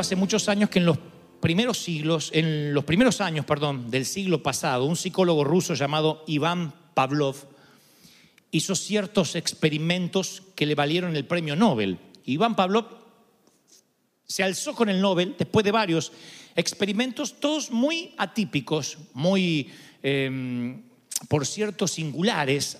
hace muchos años que en los primeros siglos, en los primeros años, perdón, del siglo pasado, un psicólogo ruso llamado Iván Pavlov hizo ciertos experimentos que le valieron el premio Nobel. Iván Pavlov se alzó con el Nobel después de varios experimentos, todos muy atípicos, muy, eh, por cierto, singulares.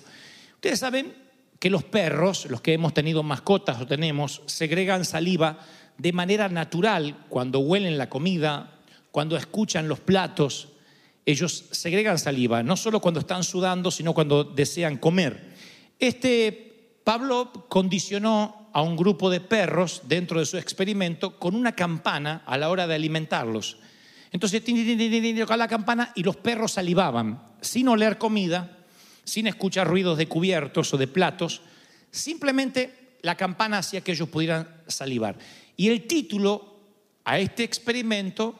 Ustedes saben que los perros, los que hemos tenido mascotas o tenemos, segregan saliva de manera natural cuando huelen la comida, cuando escuchan los platos. Ellos segregan saliva, no solo cuando están sudando, sino cuando desean comer. Este Pablo condicionó a un grupo de perros dentro de su experimento con una campana a la hora de alimentarlos. Entonces, tocaba la campana y los perros salivaban, sin oler comida, sin escuchar ruidos de cubiertos o de platos, simplemente la campana hacía que ellos pudieran salivar. Y el título a este experimento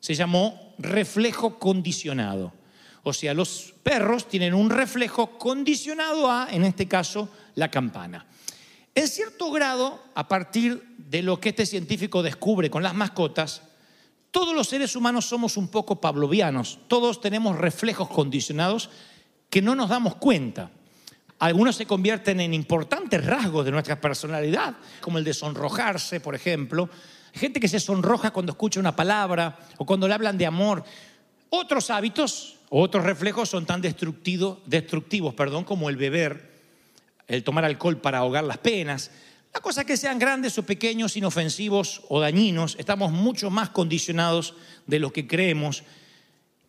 se llamó reflejo condicionado. O sea, los perros tienen un reflejo condicionado a, en este caso, la campana. En cierto grado, a partir de lo que este científico descubre con las mascotas, todos los seres humanos somos un poco pavlovianos, todos tenemos reflejos condicionados que no nos damos cuenta. Algunos se convierten en importantes rasgos de nuestra personalidad, como el de sonrojarse, por ejemplo. Gente que se sonroja cuando escucha una palabra o cuando le hablan de amor. Otros hábitos, otros reflejos son tan destructivos, destructivos perdón, como el beber, el tomar alcohol para ahogar las penas. La cosa que sean grandes o pequeños, inofensivos o dañinos, estamos mucho más condicionados de lo que creemos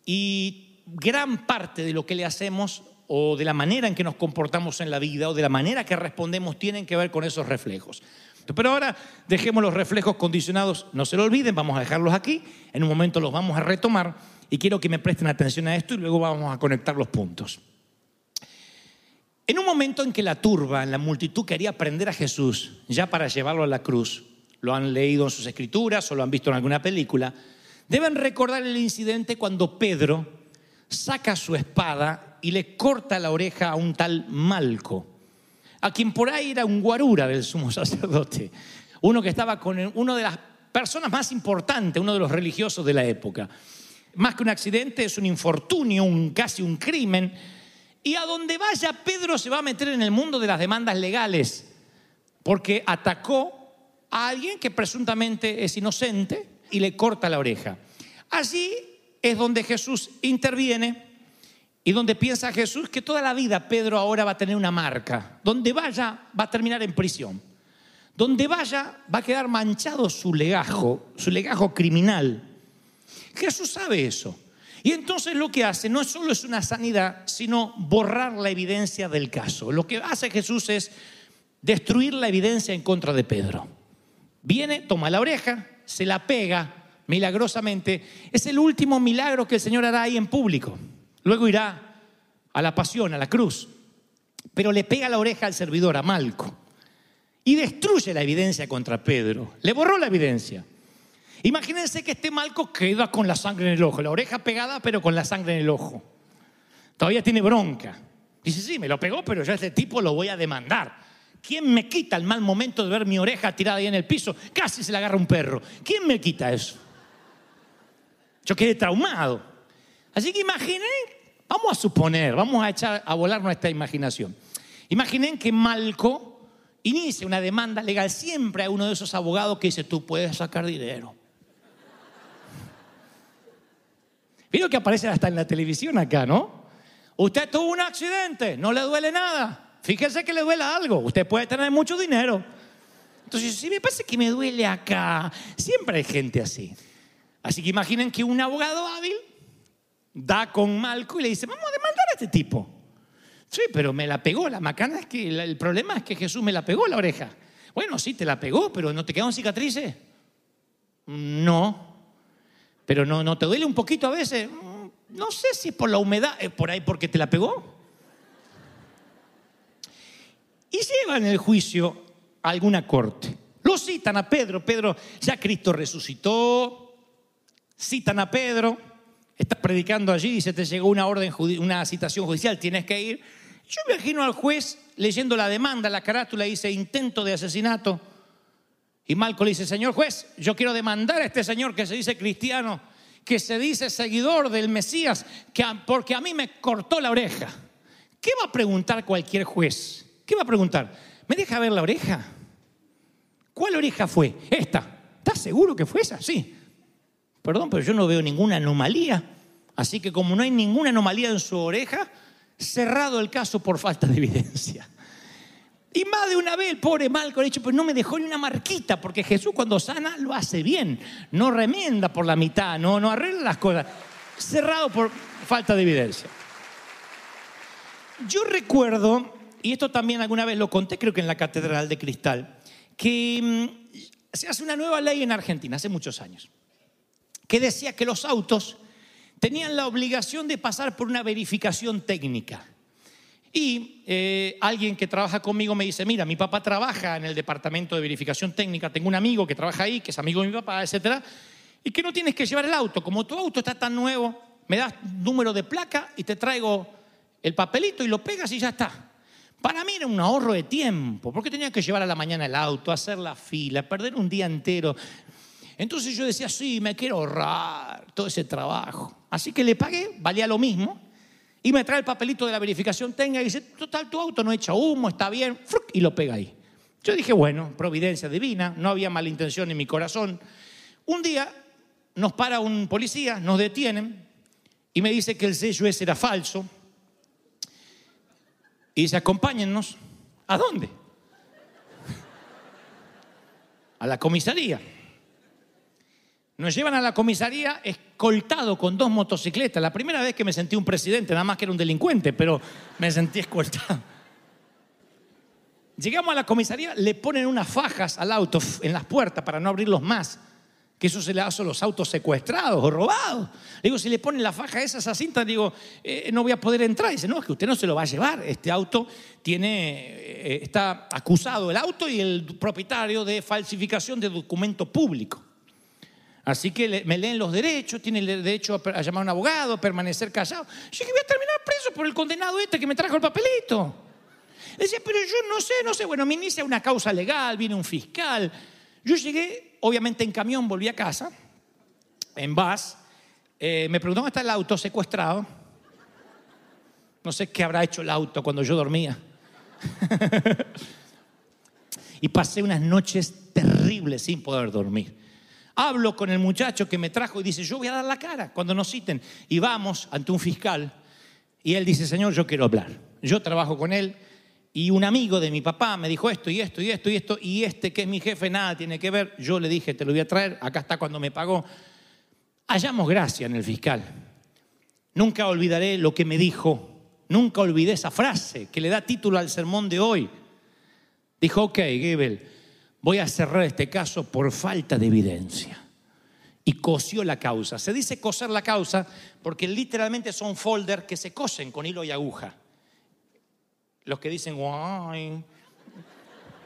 y gran parte de lo que le hacemos o de la manera en que nos comportamos en la vida o de la manera que respondemos tienen que ver con esos reflejos. Pero ahora dejemos los reflejos condicionados, no se lo olviden, vamos a dejarlos aquí, en un momento los vamos a retomar y quiero que me presten atención a esto y luego vamos a conectar los puntos. En un momento en que la turba, en la multitud quería prender a Jesús ya para llevarlo a la cruz, lo han leído en sus escrituras o lo han visto en alguna película, deben recordar el incidente cuando Pedro saca su espada y le corta la oreja a un tal Malco, a quien por ahí era un guarura del sumo sacerdote, uno que estaba con una de las personas más importantes, uno de los religiosos de la época. Más que un accidente, es un infortunio, un, casi un crimen. Y a donde vaya, Pedro se va a meter en el mundo de las demandas legales, porque atacó a alguien que presuntamente es inocente y le corta la oreja. Allí es donde Jesús interviene y donde piensa Jesús que toda la vida Pedro ahora va a tener una marca. Donde vaya va a terminar en prisión. Donde vaya va a quedar manchado su legajo, su legajo criminal. Jesús sabe eso. Y entonces lo que hace no solo es una sanidad, sino borrar la evidencia del caso. Lo que hace Jesús es destruir la evidencia en contra de Pedro. Viene, toma la oreja, se la pega milagrosamente. Es el último milagro que el Señor hará ahí en público. Luego irá a la pasión, a la cruz. Pero le pega la oreja al servidor, a Malco. Y destruye la evidencia contra Pedro. Le borró la evidencia. Imagínense que este Malco queda con la sangre en el ojo, la oreja pegada, pero con la sangre en el ojo. Todavía tiene bronca. Dice, sí, me lo pegó, pero yo a este tipo lo voy a demandar. ¿Quién me quita el mal momento de ver mi oreja tirada ahí en el piso? Casi se le agarra un perro. ¿Quién me quita eso? Yo quedé traumado. Así que imaginen, vamos a suponer, vamos a echar a volar nuestra imaginación. Imaginen que Malco inicia una demanda legal. Siempre hay uno de esos abogados que dice, tú puedes sacar dinero. Vieron que aparece hasta en la televisión acá, ¿no? Usted tuvo un accidente, no le duele nada. Fíjese que le duele algo. Usted puede tener mucho dinero. Entonces, si me parece que me duele acá, siempre hay gente así. Así que imaginen que un abogado hábil da con Malco y le dice, vamos a demandar a este tipo. Sí, pero me la pegó. La macana es que el problema es que Jesús me la pegó la oreja. Bueno, sí, te la pegó, pero ¿no te quedaron cicatrices? No. Pero no, ¿no te duele un poquito a veces? Mm, No sé si es por la humedad, es por ahí porque te la pegó. Y llevan el juicio a alguna corte. Lo citan a Pedro. Pedro, ya Cristo resucitó. Citan a Pedro. Predicando allí y se te llegó una orden, una citación judicial, tienes que ir. Yo imagino al juez leyendo la demanda, la carátula, dice intento de asesinato. Y Malco le dice, señor juez, yo quiero demandar a este señor que se dice cristiano, que se dice seguidor del Mesías, que porque a mí me cortó la oreja. ¿Qué va a preguntar cualquier juez? ¿Qué va a preguntar? ¿Me deja ver la oreja? ¿Cuál oreja fue? Esta. ¿Estás seguro que fue esa? Sí. Perdón, pero yo no veo ninguna anomalía. Así que como no hay ninguna anomalía en su oreja, cerrado el caso por falta de evidencia. Y más de una vez el pobre Malco ha dicho, pues no me dejó ni una marquita, porque Jesús cuando sana lo hace bien, no remienda por la mitad, no, no arregla las cosas. Cerrado por falta de evidencia. Yo recuerdo, y esto también alguna vez lo conté, creo que en la Catedral de Cristal, que mm, se hace una nueva ley en Argentina, hace muchos años, que decía que los autos tenían la obligación de pasar por una verificación técnica. Y eh, alguien que trabaja conmigo me dice, mira, mi papá trabaja en el departamento de verificación técnica, tengo un amigo que trabaja ahí, que es amigo de mi papá, etcétera, y que no tienes que llevar el auto. Como tu auto está tan nuevo, me das número de placa y te traigo el papelito y lo pegas y ya está. Para mí era un ahorro de tiempo, porque tenía que llevar a la mañana el auto, hacer la fila, perder un día entero. Entonces yo decía, sí, me quiero ahorrar todo ese trabajo. Así que le pagué, valía lo mismo, y me trae el papelito de la verificación tenga y dice, total, tu auto no echa humo, está bien, y lo pega ahí. Yo dije, bueno, providencia divina, no había mala intención en mi corazón. Un día nos para un policía, nos detienen y me dice que el sello ese era falso. Y dice, acompáñennos. ¿A dónde? A la comisaría. Nos llevan a la comisaría escoltado con dos motocicletas. La primera vez que me sentí un presidente, nada más que era un delincuente, pero me sentí escoltado. Llegamos a la comisaría, le ponen unas fajas al auto en las puertas para no abrirlos más. Que eso se le hace a los autos secuestrados o robados. Le digo, si le ponen la faja esa, esa cinta, digo, eh, no voy a poder entrar. dice, no, es que usted no se lo va a llevar. Este auto tiene, eh, está acusado el auto y el propietario de falsificación de documento público. Así que le- me leen los derechos, tiene el derecho a, a llamar a un abogado, permanecer callado. Yo dije, voy a terminar preso por el condenado este que me trajo el papelito. Decía, pero yo no sé, no sé. Bueno, me inicia una causa legal, viene un fiscal. Yo llegué, obviamente en camión, volví a casa, en bus. Eh, me preguntó dónde está el auto secuestrado. No sé qué habrá hecho el auto cuando yo dormía. y pasé unas noches terribles sin poder dormir. Hablo con el muchacho que me trajo y dice, yo voy a dar la cara cuando nos citen. Y vamos ante un fiscal y él dice, señor, yo quiero hablar. Yo trabajo con él y un amigo de mi papá me dijo esto y esto y esto y esto y este que es mi jefe nada tiene que ver. Yo le dije, te lo voy a traer, acá está cuando me pagó. Hallamos gracia en el fiscal. Nunca olvidaré lo que me dijo. Nunca olvidé esa frase que le da título al sermón de hoy. Dijo, ok, Gebel, voy a cerrar este caso por falta de evidencia. Y cosió la causa. Se dice coser la causa porque literalmente son folders que se cosen con hilo y aguja. Los que dicen, guay.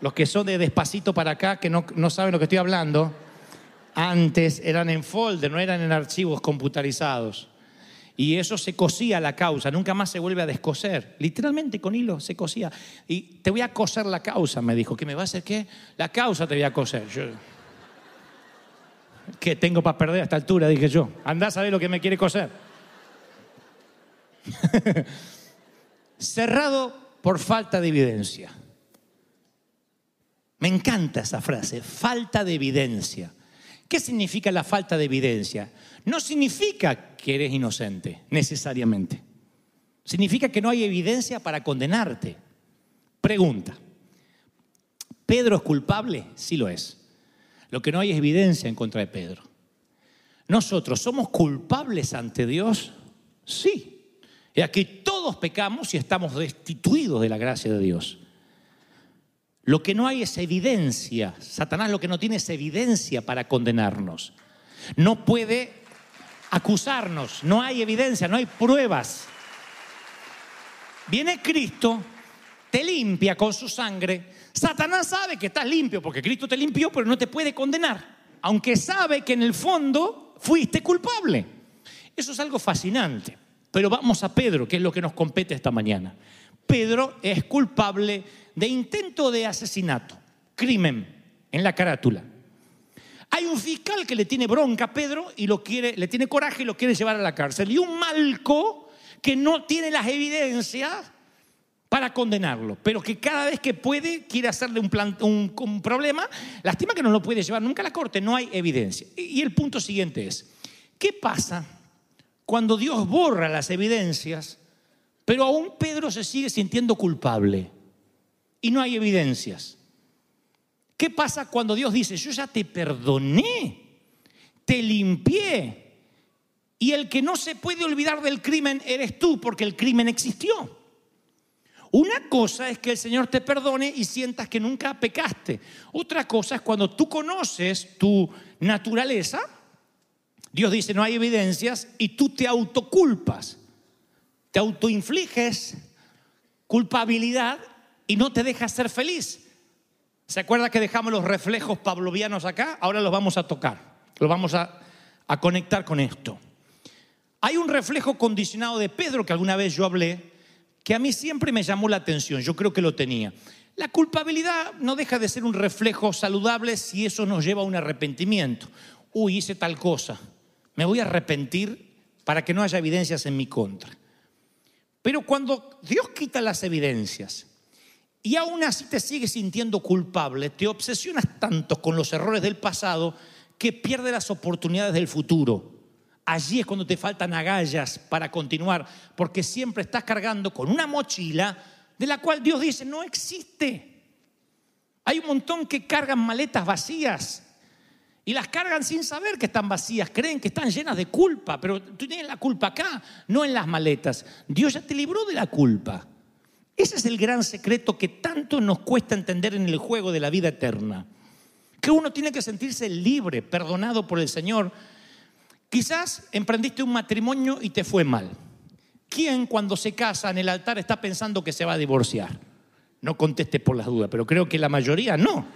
Los que son de despacito para acá, que no, no saben lo que estoy hablando, antes eran en folder, no eran en archivos computarizados. Y eso se cosía la causa, nunca más se vuelve a descoser. Literalmente con hilo se cosía. Y te voy a coser la causa, me dijo. ¿Que me va a hacer qué? La causa te voy a coser. ¿Qué tengo para perder a esta altura? Dije yo. Andá a saber lo que me quiere coser. Cerrado por falta de evidencia. Me encanta esa frase, falta de evidencia. ¿Qué significa la falta de evidencia? No significa que eres inocente, necesariamente. Significa que no hay evidencia para condenarte. Pregunta, ¿Pedro es culpable? Sí lo es. Lo que no hay es evidencia en contra de Pedro. ¿Nosotros somos culpables ante Dios? Sí. Y aquí todos pecamos y estamos destituidos de la gracia de Dios. Lo que no hay es evidencia. Satanás lo que no tiene es evidencia para condenarnos. No puede acusarnos. No hay evidencia, no hay pruebas. Viene Cristo, te limpia con su sangre. Satanás sabe que estás limpio porque Cristo te limpió, pero no te puede condenar. Aunque sabe que en el fondo fuiste culpable. Eso es algo fascinante. Pero vamos a Pedro, que es lo que nos compete esta mañana. Pedro es culpable de intento de asesinato, crimen en la carátula. Hay un fiscal que le tiene bronca a Pedro y lo quiere, le tiene coraje y lo quiere llevar a la cárcel. Y un malco que no tiene las evidencias para condenarlo, pero que cada vez que puede quiere hacerle un, problema, lástima que no lo puede llevar nunca a la corte, no hay evidencia. Y el punto siguiente es, ¿qué pasa cuando Dios borra las evidencias, pero aún Pedro se sigue sintiendo culpable y no hay evidencias? ¿Qué pasa cuando Dios dice, yo ya te perdoné, te limpié, y el que no se puede olvidar del crimen eres tú, porque el crimen existió? Una cosa es que el Señor te perdone y sientas que nunca pecaste. Otra cosa es cuando tú conoces tu naturaleza, Dios dice no hay evidencias y tú te autoculpas, te autoinfliges culpabilidad y no te dejas ser feliz. ¿Se acuerda que dejamos los reflejos pavlovianos acá? Ahora los vamos a tocar, los vamos a conectar con esto. Hay un reflejo condicionado de Pedro que alguna vez yo hablé, que a mí siempre me llamó la atención, yo creo que lo tenía. La culpabilidad no deja de ser un reflejo saludable si eso nos lleva a un arrepentimiento. Uy, hice tal cosa, me voy a arrepentir para que no haya evidencias en mi contra. Pero cuando Dios quita las evidencias y aún así te sigues sintiendo culpable, te obsesionas tanto con los errores del pasado que pierdes las oportunidades del futuro. Allí es cuando te faltan agallas para continuar, porque siempre estás cargando con una mochila de la cual Dios dice no existe. Hay un montón que cargan maletas vacías y las cargan sin saber que están vacías, creen que están llenas de culpa, pero tú tienes la culpa acá, no en las maletas. Dios ya te libró de la culpa. Ese es el gran secreto que tanto nos cuesta entender en el juego de la vida eterna. Que uno tiene que sentirse libre, perdonado por el Señor. Quizás emprendiste un matrimonio y te fue mal. ¿Quién cuando se casa en el altar está pensando que se va a divorciar? No conteste por las dudas, pero creo que la mayoría no.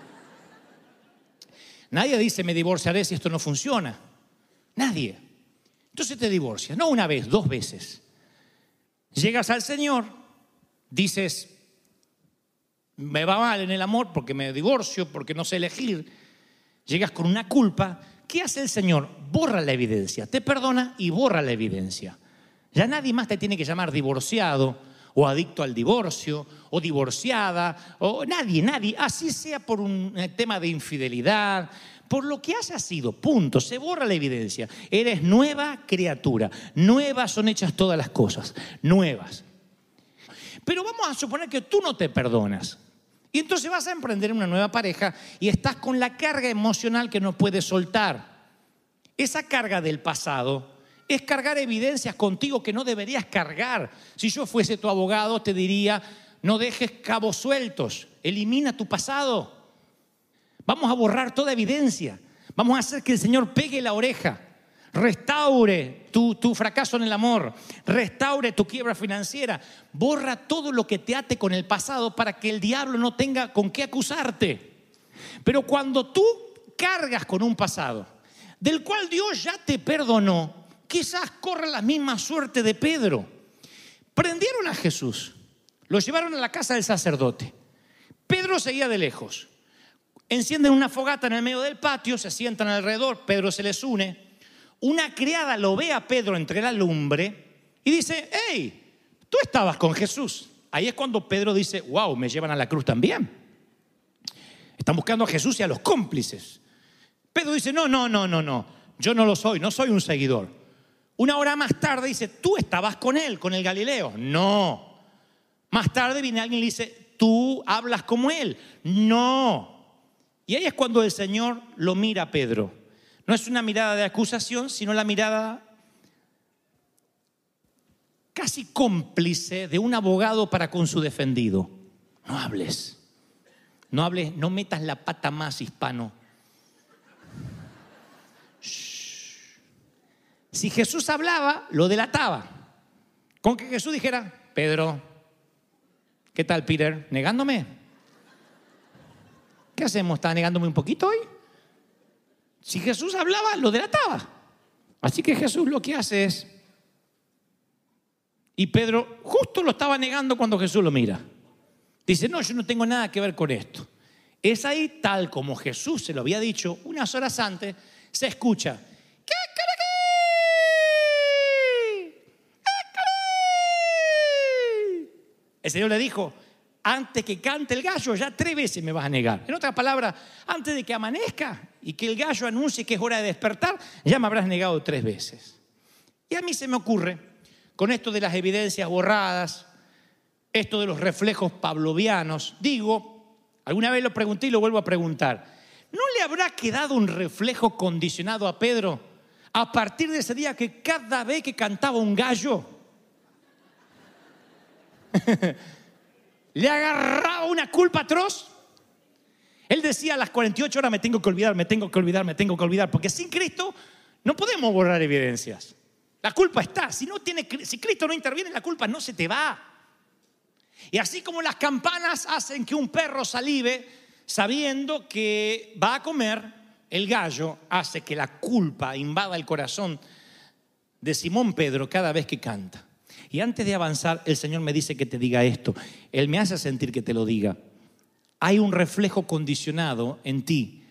Nadie dice me divorciaré si esto no funciona. Nadie. Entonces te divorcias, no una vez, dos veces. Llegas al Señor, dices, me va mal en el amor porque me divorcio, porque no sé elegir. Llegas con una culpa. ¿Qué hace el Señor? Borra la evidencia, te perdona y borra la evidencia. Ya nadie más te tiene que llamar divorciado o adicto al divorcio o divorciada o nadie, nadie, así sea por un eh, tema de infidelidad, por lo que haya sido, punto, se borra la evidencia. Eres nueva criatura, nuevas son hechas todas las cosas, nuevas. Pero vamos a suponer que tú no te perdonas. Y entonces vas a emprender una nueva pareja y estás con la carga emocional que no puedes soltar. Esa carga del pasado es cargar evidencias contigo que no deberías cargar. Si yo fuese tu abogado, te diría, no dejes cabos sueltos, elimina tu pasado. Vamos a borrar toda evidencia. Vamos a hacer que el Señor pegue la oreja. Restaure tu, tu, fracaso en el amor. Restaure tu quiebra financiera. Borra todo lo que te ate con el pasado para que el diablo no tenga con qué acusarte. Pero cuando tú cargas con un pasado del cual Dios ya te perdonó, quizás corra la misma suerte de Pedro. Prendieron a Jesús, lo llevaron a la casa del sacerdote. Pedro seguía de lejos. Encienden una fogata en el medio del patio, se sientan alrededor, Pedro se les une. Una criada lo ve a Pedro entre la lumbre y dice, hey, tú estabas con Jesús. Ahí es cuando Pedro dice, wow, me llevan a la cruz también. Están buscando a Jesús y a los cómplices. Pedro dice, no, no, no, no, no, yo no lo soy, no soy un seguidor. Una hora más tarde dice, tú estabas con él, con el Galileo. No. Más tarde viene alguien y le dice, tú hablas como él. No. Y ahí es cuando el Señor lo mira a Pedro. No es una mirada de acusación, sino la mirada casi cómplice de un abogado para con su defendido. No hables. No hables, no metas la pata más, hispano. Si Jesús hablaba, lo delataba. Con que Jesús dijera, Pedro, ¿qué tal, Peter? ¿Negándome? ¿Qué hacemos? ¿Está negándome un poquito hoy? Si Jesús hablaba, lo delataba. Así que Jesús lo que hace es... Y Pedro justo lo estaba negando cuando Jesús lo mira. Dice, no, yo no tengo nada que ver con esto. Es ahí, tal como Jesús se lo había dicho unas horas antes, se escucha. "¿Qué caraquí? ¿Qué caraquí?". El Señor le dijo, antes que cante el gallo, ya tres veces me vas a negar. En otras palabras, antes de que amanezca y que el gallo anuncie que es hora de despertar, ya me habrás negado tres veces. Y a mí se me ocurre, con esto de las evidencias borradas, esto de los reflejos pavlovianos, digo, alguna vez lo pregunté y lo vuelvo a preguntar, ¿no le habrá quedado un reflejo condicionado a Pedro a partir de ese día que cada vez que cantaba un gallo, le agarraba una culpa atroz? Él decía a las 48 horas me tengo que olvidar, me tengo que olvidar, me tengo que olvidar, porque sin Cristo no podemos borrar evidencias. La culpa está. Si, no tiene, si Cristo no interviene, la culpa no se te va. Y así como las campanas hacen que un perro salive sabiendo que va a comer, el gallo hace que la culpa invada el corazón de Simón Pedro cada vez que canta. Y antes de avanzar, el Señor me dice que te diga esto. Él me hace sentir que te lo diga. Hay un reflejo condicionado en ti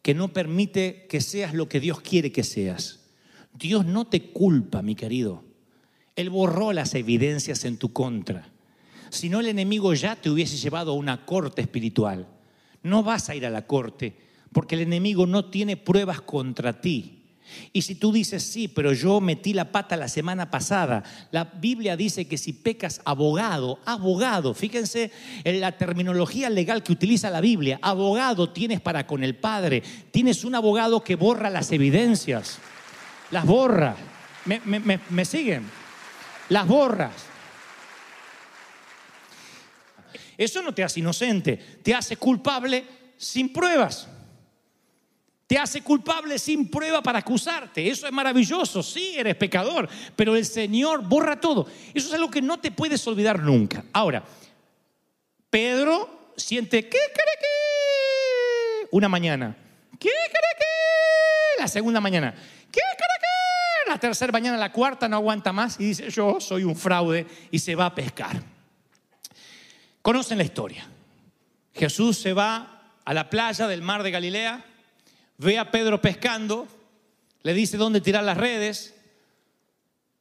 que no permite que seas lo que Dios quiere que seas. Dios no te culpa, mi querido. Él borró las evidencias en tu contra. Si no, el enemigo ya te hubiese llevado a una corte espiritual. No vas a ir a la corte porque el enemigo no tiene pruebas contra ti. Y si tú dices, sí, pero yo metí la pata la semana pasada, la Biblia dice que si pecas abogado, abogado, fíjense en la terminología legal que utiliza la Biblia, abogado tienes para con el Padre, tienes un abogado que borra las evidencias, las borra, me, me, siguen, las borras. Eso no te hace inocente, te hace culpable sin pruebas. Te hace culpable sin prueba para acusarte. Eso es maravilloso. Sí, eres pecador, pero el Señor borra todo. Eso es algo que no te puedes olvidar nunca. Ahora, Pedro siente, ¿qué cree que? Una mañana. ¿Qué cree que? La segunda mañana. ¿Qué cree que? La tercera mañana, la cuarta no aguanta más y dice, yo soy un fraude y se va a pescar. Conocen la historia. Jesús se va a la playa del mar de Galilea ve a Pedro pescando, le dice dónde tirar las redes.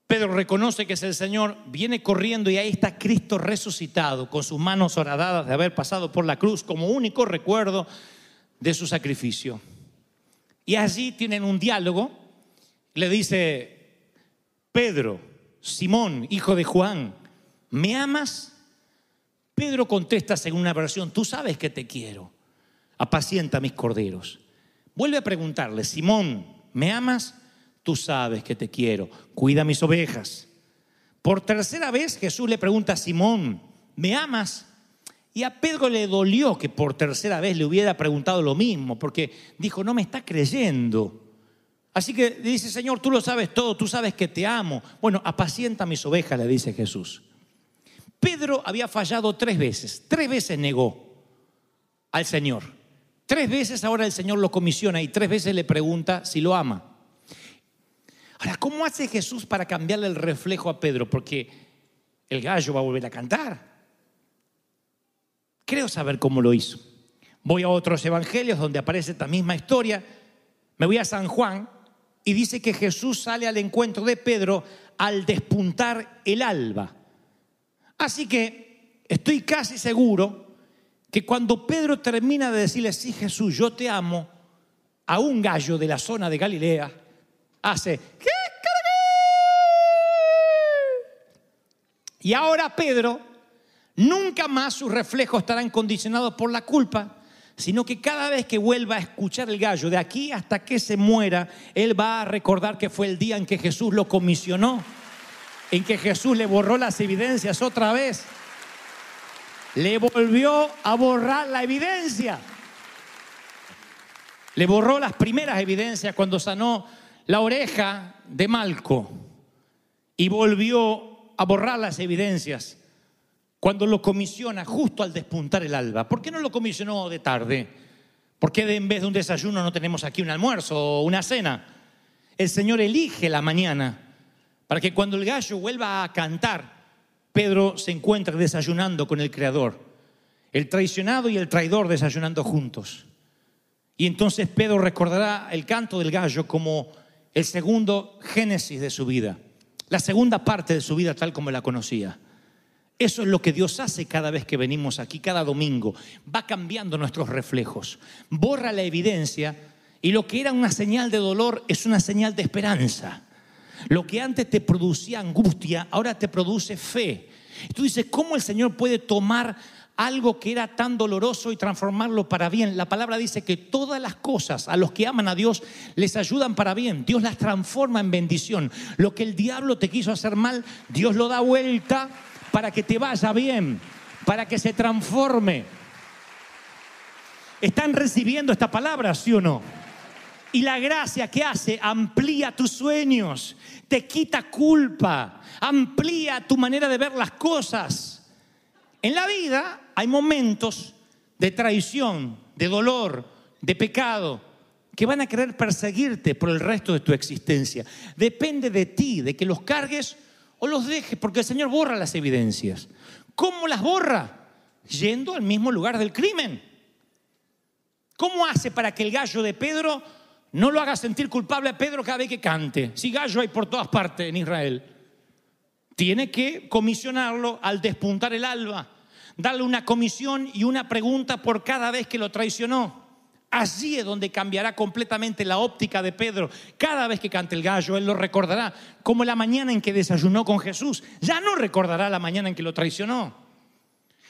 Pedro reconoce que es el Señor, viene corriendo y ahí está Cristo resucitado con sus manos horadadas de haber pasado por la cruz como único recuerdo de su sacrificio. Y allí tienen un diálogo, le dice, Pedro, Simón, hijo de Juan, ¿me amas? Pedro contesta según una versión, tú sabes que te quiero, apacienta mis corderos. Vuelve a preguntarle, Simón, ¿me amas? Tú sabes que te quiero, cuida mis ovejas. Por tercera vez Jesús le pregunta a Simón, ¿me amas? Y a Pedro le dolió que por tercera vez le hubiera preguntado lo mismo, porque dijo, no me está creyendo. Así que dice, Señor, tú lo sabes todo, tú sabes que te amo. Bueno, apacienta mis ovejas, le dice Jesús. Pedro había fallado tres veces, tres veces negó al Señor. Tres veces ahora el Señor lo comisiona y tres veces le pregunta si lo ama. Ahora, ¿cómo hace Jesús para cambiarle el reflejo a Pedro? Porque el gallo va a volver a cantar. Creo saber cómo lo hizo. Voy a otros evangelios donde aparece esta misma historia. Me voy a San Juan y dice que Jesús sale al encuentro de Pedro al despuntar el alba. Así que estoy casi seguro que cuando Pedro termina de decirle, sí Jesús, yo te amo, a un gallo de la zona de Galilea, hace, "¿Qué Y ahora Pedro, nunca más sus reflejos estarán condicionados por la culpa, sino que cada vez que vuelva a escuchar el gallo, de aquí hasta que se muera, él va a recordar que fue el día en que Jesús lo comisionó, en que Jesús le borró las evidencias otra vez. Le volvió a borrar la evidencia. Le borró las primeras evidencias cuando sanó la oreja de Malco y volvió a borrar las evidencias cuando lo comisiona justo al despuntar el alba. ¿Por qué no lo comisionó de tarde? ¿Por qué en vez de un desayuno no tenemos aquí un almuerzo o una cena? El Señor elige la mañana para que cuando el gallo vuelva a cantar, Pedro se encuentre desayunando con el Creador. El traicionado y el traidor desayunando juntos. Y entonces Pedro recordará el canto del gallo como el segundo génesis de su vida, la segunda parte de su vida tal como la conocía. Eso es lo que Dios hace cada vez que venimos aquí, cada domingo. Va cambiando nuestros reflejos, borra la evidencia y lo que era una señal de dolor es una señal de esperanza. Lo que antes te producía angustia, ahora te produce fe. Tú dices, ¿cómo el Señor puede tomar algo que era tan doloroso y transformarlo para bien? La palabra dice que todas las cosas a los que aman a Dios les ayudan para bien. Dios las transforma en bendición. Lo que el diablo te quiso hacer mal, Dios lo da vuelta para que te vaya bien, para que se transforme. ¿Están recibiendo esta palabra, sí o no? Y la gracia que hace amplía tus sueños, te quita culpa, amplía tu manera de ver las cosas. En la vida hay momentos de traición, de dolor, de pecado, que van a querer perseguirte por el resto de tu existencia. Depende de ti, de que los cargues o los dejes, porque el Señor borra las evidencias. ¿Cómo las borra? Yendo al mismo lugar del crimen. ¿Cómo hace para que el gallo de Pedro no lo haga sentir culpable a Pedro cada vez que cante? Si gallo hay por todas partes en Israel. Tiene que comisionarlo al despuntar el alba, darle una comisión y una pregunta por cada vez que lo traicionó. Allí es donde cambiará completamente la óptica de Pedro. Cada vez que cante el gallo, él lo recordará como la mañana en que desayunó con Jesús. Ya no recordará la mañana en que lo traicionó.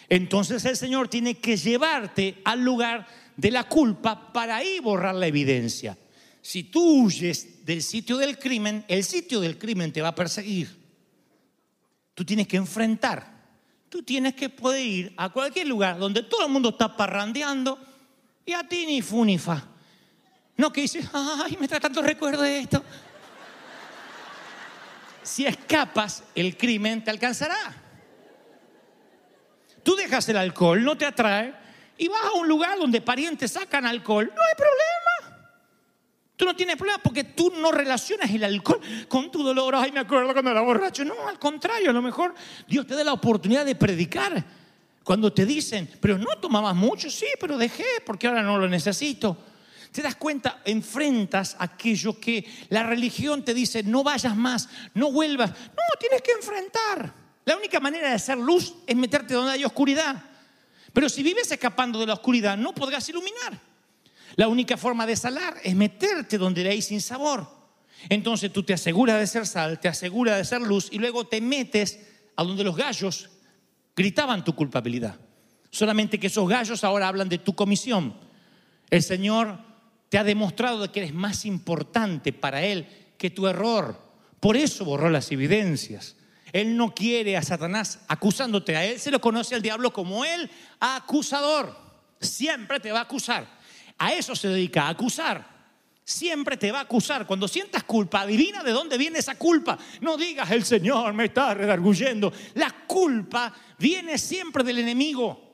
Entonces el Señor tiene que llevarte al lugar de la culpa para ahí borrar la evidencia. Si tú huyes del sitio del crimen, el sitio del crimen te va a perseguir. Tú tienes que enfrentar. Tú tienes que poder ir a cualquier lugar donde todo el mundo está parrandeando y a ti ni fu. No que dices, ay, me trae tanto recuerdo de esto. Si escapas, el crimen te alcanzará. Tú dejas el alcohol, no te atrae, y vas a un lugar donde parientes sacan alcohol, no hay problema. Tú no tienes problema porque tú no relacionas el alcohol con tu dolor. Ay, me acuerdo cuando era borracho. No, al contrario, a lo mejor Dios te da la oportunidad de predicar. Cuando te dicen, pero no tomabas mucho, sí, pero dejé porque ahora no lo necesito. Te das cuenta, enfrentas aquello que la religión te dice, no vayas más, no vuelvas. No, tienes que enfrentar. La única manera de hacer luz es meterte donde hay oscuridad. Pero si vives escapando de la oscuridad, no podrás iluminar. La única forma de salar es meterte donde hay sin sabor. Entonces tú te aseguras de ser sal, te aseguras de ser luz y luego te metes a donde los gallos gritaban tu culpabilidad. Solamente que esos gallos ahora hablan de tu comisión. El Señor te ha demostrado de que eres más importante para Él que tu error. Por eso borró las evidencias. Él no quiere a Satanás acusándote. A Él se lo conoce al diablo como el acusador. Siempre te va a acusar. A eso se dedica, a acusar. Siempre te va a acusar. Cuando sientas culpa, adivina de dónde viene esa culpa. No digas, el Señor me está redarguyendo. La culpa viene siempre del enemigo.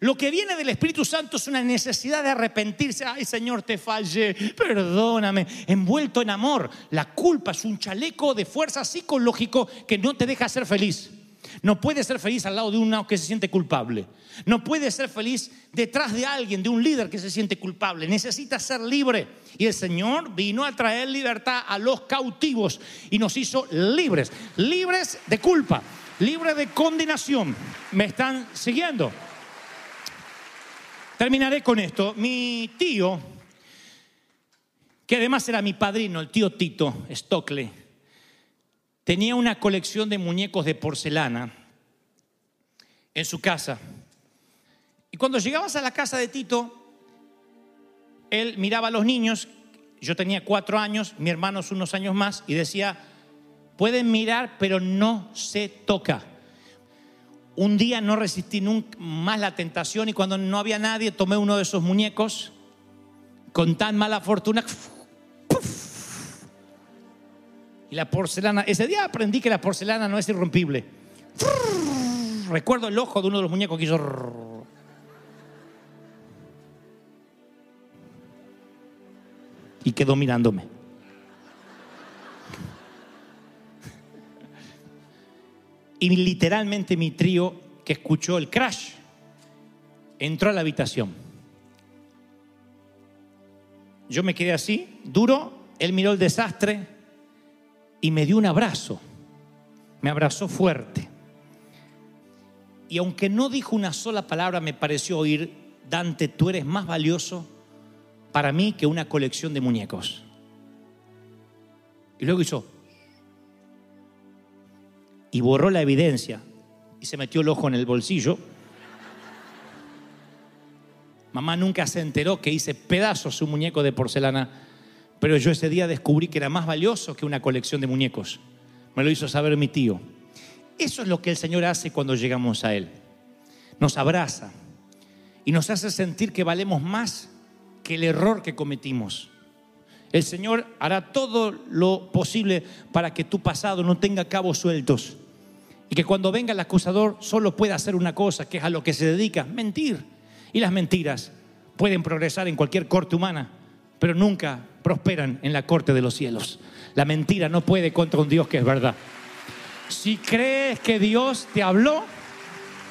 Lo que viene del Espíritu Santo es una necesidad de arrepentirse. Ay, Señor, te fallé, perdóname. Envuelto en amor. La culpa es un chaleco de fuerza psicológico que no te deja ser feliz. No puedes ser feliz al lado de uno que se siente culpable. No puedes ser feliz detrás de alguien, de un líder que se siente culpable. Necesitas ser libre. Y el Señor vino a traer libertad a los cautivos y nos hizo libres. Libres de culpa, libre de condenación. ¿Me están siguiendo? Terminaré con esto. Mi tío, que además era mi padrino, el tío Tito Stockley, tenía una colección de muñecos de porcelana en su casa. Y cuando llegabas a la casa de Tito, él miraba a los niños, yo tenía cuatro años, mi hermano es unos años más, y decía, pueden mirar, pero no se toca. Un día no resistí nunca más la tentación y cuando no había nadie tomé uno de esos muñecos con tan mala fortuna. Y la porcelana, ese día aprendí que la porcelana no es irrompible. Recuerdo el ojo de uno de los muñecos que hizo... Y quedó mirándome. Y literalmente mi trío que escuchó el crash entró a la habitación. Yo me quedé así, duro, él miró el desastre y me dio un abrazo. Me abrazó fuerte. Y aunque no dijo una sola palabra, me pareció oír, Dante, tú eres más valioso para mí que una colección de muñecos. Y luego hizo, y borró la evidencia y se metió el ojo en el bolsillo. Mamá nunca se enteró que hice pedazos un muñeco de porcelana, pero yo ese día descubrí que era más valioso que una colección de muñecos. Me lo hizo saber mi tío. Eso es lo que el Señor hace cuando llegamos a Él. Nos abraza y nos hace sentir que valemos más que el error que cometimos. El Señor hará todo lo posible para que tu pasado no tenga cabos sueltos y que cuando venga el acusador solo pueda hacer una cosa, que es a lo que se dedica, mentir. Y las mentiras pueden progresar en cualquier corte humana, pero nunca prosperan en la corte de los cielos. La mentira no puede contra un Dios que es verdad. Si crees que Dios te habló,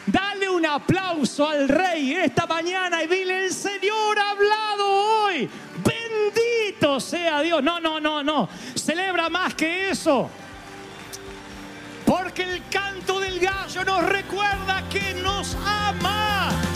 dale un aplauso al rey esta mañana y dile, el Señor ha hablado hoy. Bendito sea Dios. No, no, no, no. Celebra más que eso. Porque el canto del gallo nos recuerda que nos ama.